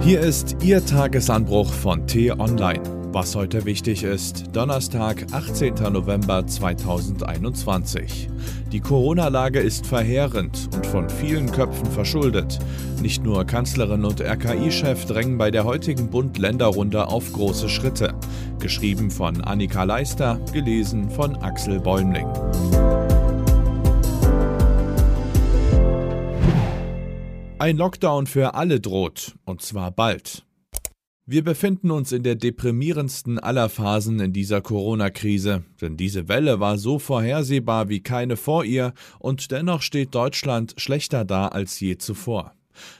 Hier ist Ihr Tagesanbruch von T-Online. Was heute wichtig ist, Donnerstag, 18. November 2021. Die Corona-Lage ist verheerend und von vielen Köpfen verschuldet. Nicht nur Kanzlerin und RKI-Chef drängen bei der heutigen Bund-Länder-Runde auf große Schritte. Geschrieben von Annika Leister, gelesen von Axel Bäumling. Ein Lockdown für alle droht, und zwar bald. Wir befinden uns in der deprimierendsten aller Phasen in dieser Corona-Krise, denn diese Welle war so vorhersehbar wie keine vor ihr, und dennoch steht Deutschland schlechter da als je zuvor.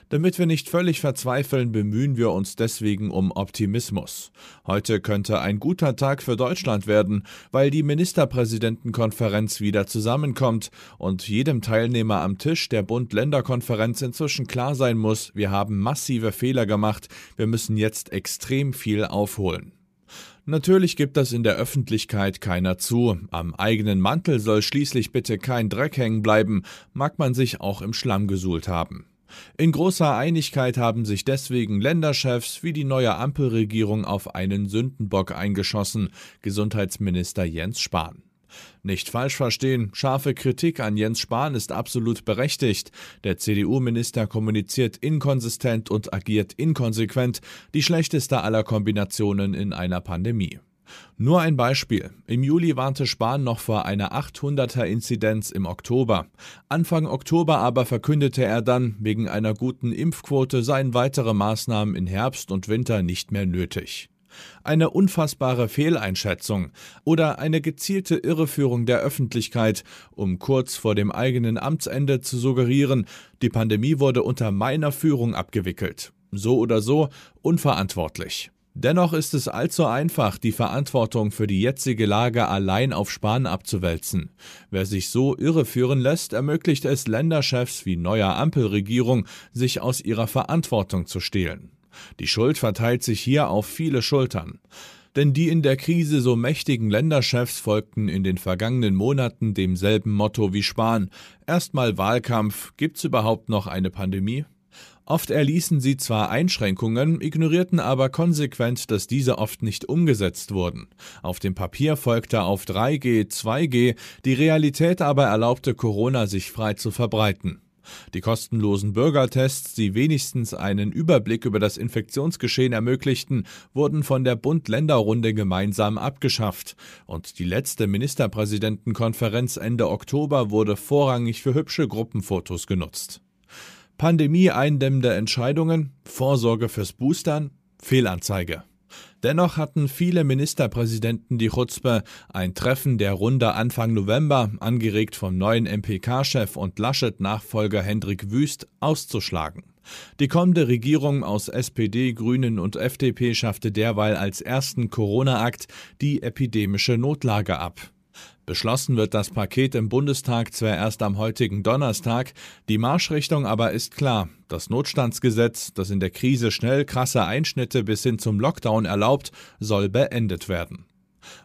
Damit wir nicht völlig verzweifeln, bemühen wir uns deswegen um Optimismus. Heute könnte ein guter Tag für Deutschland werden, weil die Ministerpräsidentenkonferenz wieder zusammenkommt und jedem Teilnehmer am Tisch der Bund-Länder-Konferenz inzwischen klar sein muss, wir haben massive Fehler gemacht, wir müssen jetzt extrem viel aufholen. Natürlich gibt das in der Öffentlichkeit keiner zu. Am eigenen Mantel soll schließlich bitte kein Dreck hängen bleiben, mag man sich auch im Schlamm gesuhlt haben. In großer Einigkeit haben sich deswegen Länderchefs wie die neue Ampelregierung auf einen Sündenbock eingeschossen, Gesundheitsminister Jens Spahn. Nicht falsch verstehen, scharfe Kritik an Jens Spahn ist absolut berechtigt. Der CDU-Minister kommuniziert inkonsistent und agiert inkonsequent, die schlechteste aller Kombinationen in einer Pandemie. Nur ein Beispiel. Im Juli warnte Spahn noch vor einer 800er-Inzidenz im Oktober. Anfang Oktober aber verkündete er dann, wegen einer guten Impfquote seien weitere Maßnahmen in Herbst und Winter nicht mehr nötig. Eine unfassbare Fehleinschätzung oder eine gezielte Irreführung der Öffentlichkeit, um kurz vor dem eigenen Amtsende zu suggerieren, die Pandemie wurde unter meiner Führung abgewickelt. So oder so unverantwortlich. Dennoch ist es allzu einfach, die Verantwortung für die jetzige Lage allein auf Spahn abzuwälzen. Wer sich so irreführen lässt, ermöglicht es Länderchefs wie neuer Ampelregierung, sich aus ihrer Verantwortung zu stehlen. Die Schuld verteilt sich hier auf viele Schultern. Denn die in der Krise so mächtigen Länderchefs folgten in den vergangenen Monaten demselben Motto wie Spahn. Erstmal Wahlkampf, gibt's überhaupt noch eine Pandemie? Oft erließen sie zwar Einschränkungen, ignorierten aber konsequent, dass diese oft nicht umgesetzt wurden. Auf dem Papier folgte auf 3G 2G, die Realität aber erlaubte Corona sich frei zu verbreiten. Die kostenlosen Bürgertests, die wenigstens einen Überblick über das Infektionsgeschehen ermöglichten, wurden von der Bund-Länder-Runde gemeinsam abgeschafft. Und die letzte Ministerpräsidentenkonferenz Ende Oktober wurde vorrangig für hübsche Gruppenfotos genutzt. Pandemie eindämmende Entscheidungen, Vorsorge fürs Boostern, Fehlanzeige. Dennoch hatten viele Ministerpräsidenten die Chutzpe, ein Treffen der Runde Anfang November, angeregt vom neuen MPK-Chef und Laschet-Nachfolger Hendrik Wüst, auszuschlagen. Die kommende Regierung aus SPD, Grünen und FDP schaffte derweil als ersten Corona-Akt die epidemische Notlage ab. Beschlossen wird das Paket im Bundestag zwar erst am heutigen Donnerstag, die Marschrichtung aber ist klar. Das Notstandsgesetz, das in der Krise schnell krasse Einschnitte bis hin zum Lockdown erlaubt, soll beendet werden.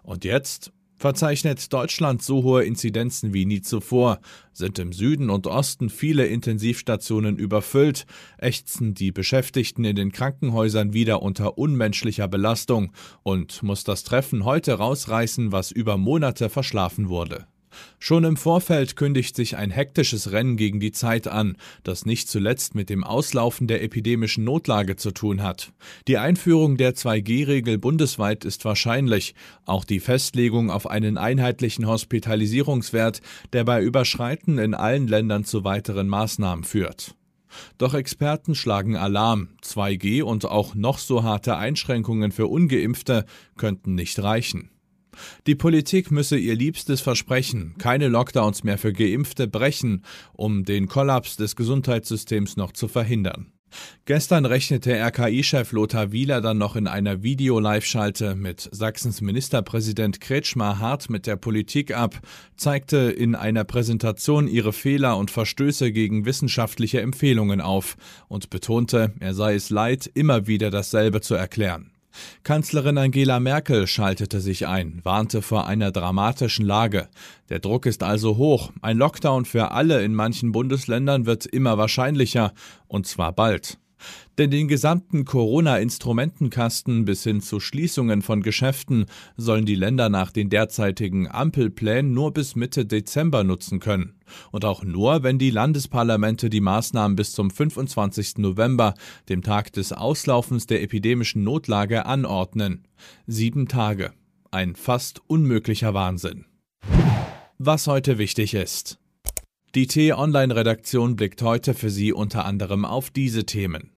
Und jetzt verzeichnet Deutschland so hohe Inzidenzen wie nie zuvor, sind im Süden und Osten viele Intensivstationen überfüllt, ächzen die Beschäftigten in den Krankenhäusern wieder unter unmenschlicher Belastung und muss das Treffen heute rausreißen, was über Monate verschlafen wurde. Schon im Vorfeld kündigt sich ein hektisches Rennen gegen die Zeit an, das nicht zuletzt mit dem Auslaufen der epidemischen Notlage zu tun hat. Die Einführung der 2G-Regel bundesweit ist wahrscheinlich, auch die Festlegung auf einen einheitlichen Hospitalisierungswert, der bei Überschreiten in allen Ländern zu weiteren Maßnahmen führt. Doch Experten schlagen Alarm. 2G und auch noch so harte Einschränkungen für ungeimpfte könnten nicht reichen. Die Politik müsse ihr liebstes Versprechen, keine Lockdowns mehr für Geimpfte, brechen, um den Kollaps des Gesundheitssystems noch zu verhindern. Gestern rechnete RKI-Chef Lothar Wieler dann noch in einer Video-Live-Schalte mit Sachsens Ministerpräsident Kretschmer hart mit der Politik ab, zeigte in einer Präsentation ihre Fehler und Verstöße gegen wissenschaftliche Empfehlungen auf und betonte, er sei es leid, immer wieder dasselbe zu erklären. Kanzlerin Angela Merkel schaltete sich ein, warnte vor einer dramatischen Lage. Der Druck ist also hoch. Ein Lockdown für alle in manchen Bundesländern wird immer wahrscheinlicher, und zwar bald. Denn den gesamten Corona-Instrumentenkasten bis hin zu Schließungen von Geschäften sollen die Länder nach den derzeitigen Ampelplänen nur bis Mitte Dezember nutzen können. Und auch nur, wenn die Landesparlamente die Maßnahmen bis zum 25. November, dem Tag des Auslaufens der epidemischen Notlage, anordnen. Sieben Tage. Ein fast unmöglicher Wahnsinn. Was heute wichtig ist. Die T-Online-Redaktion blickt heute für Sie unter anderem auf diese Themen.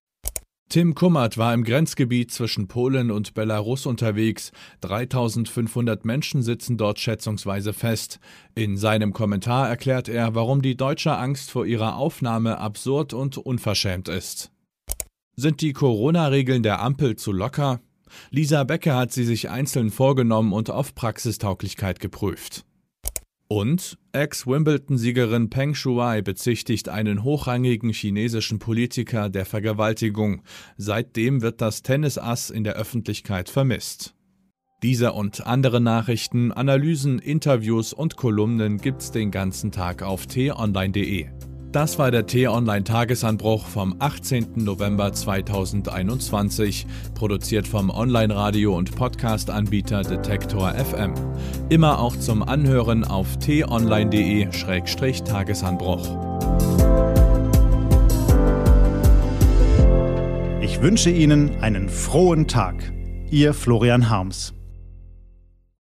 Tim Kummert war im Grenzgebiet zwischen Polen und Belarus unterwegs. 3500 Menschen sitzen dort schätzungsweise fest. In seinem Kommentar erklärt er, warum die deutsche Angst vor ihrer Aufnahme absurd und unverschämt ist. Sind die Corona-Regeln der Ampel zu locker? Lisa Becker hat sie sich einzeln vorgenommen und auf Praxistauglichkeit geprüft. Und Ex-Wimbledon-Siegerin Peng Shuai bezichtigt einen hochrangigen chinesischen Politiker der Vergewaltigung. Seitdem wird das Tennisass in der Öffentlichkeit vermisst. Diese und andere Nachrichten, Analysen, Interviews und Kolumnen gibt's den ganzen Tag auf t-online.de. Das war der T-Online-Tagesanbruch vom 18. November 2021, produziert vom Online-Radio- und Podcast-Anbieter Detektor FM. Immer auch zum Anhören auf t-online.de-tagesanbruch. Ich wünsche Ihnen einen frohen Tag. Ihr Florian Harms.